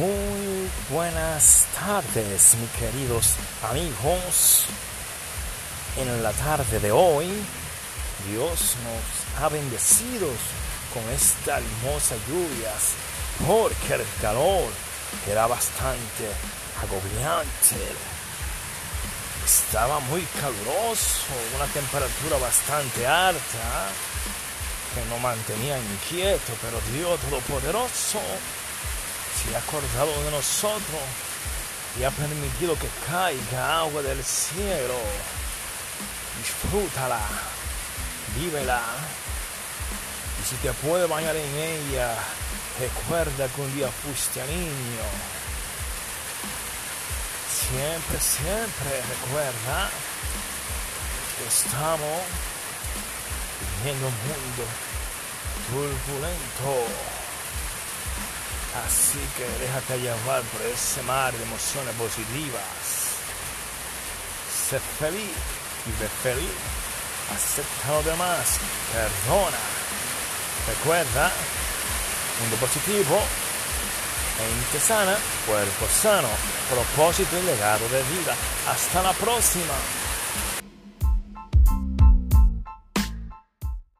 Muy buenas tardes, mis queridos amigos. En la tarde de hoy, Dios nos ha bendecido con esta hermosa lluvia, porque el calor era bastante agobiante. Estaba muy caluroso, una temperatura bastante alta que nos mantenía inquieto, pero Dios Todopoderoso se ha acordado de nosotros y ha permitido que caiga agua del cielo. Disfrútala, vívela. Y si te puede bañar en ella, recuerda que un día fuiste niño. Siempre, siempre recuerda que estamos viviendo un mundo turbulento. Así que déjate llevar por ese mar de emociones positivas. Sé feliz, vive feliz, acepta a los demás, perdona. Recuerda, mundo positivo, mente sana, cuerpo sano, propósito y legado de vida. Hasta la próxima.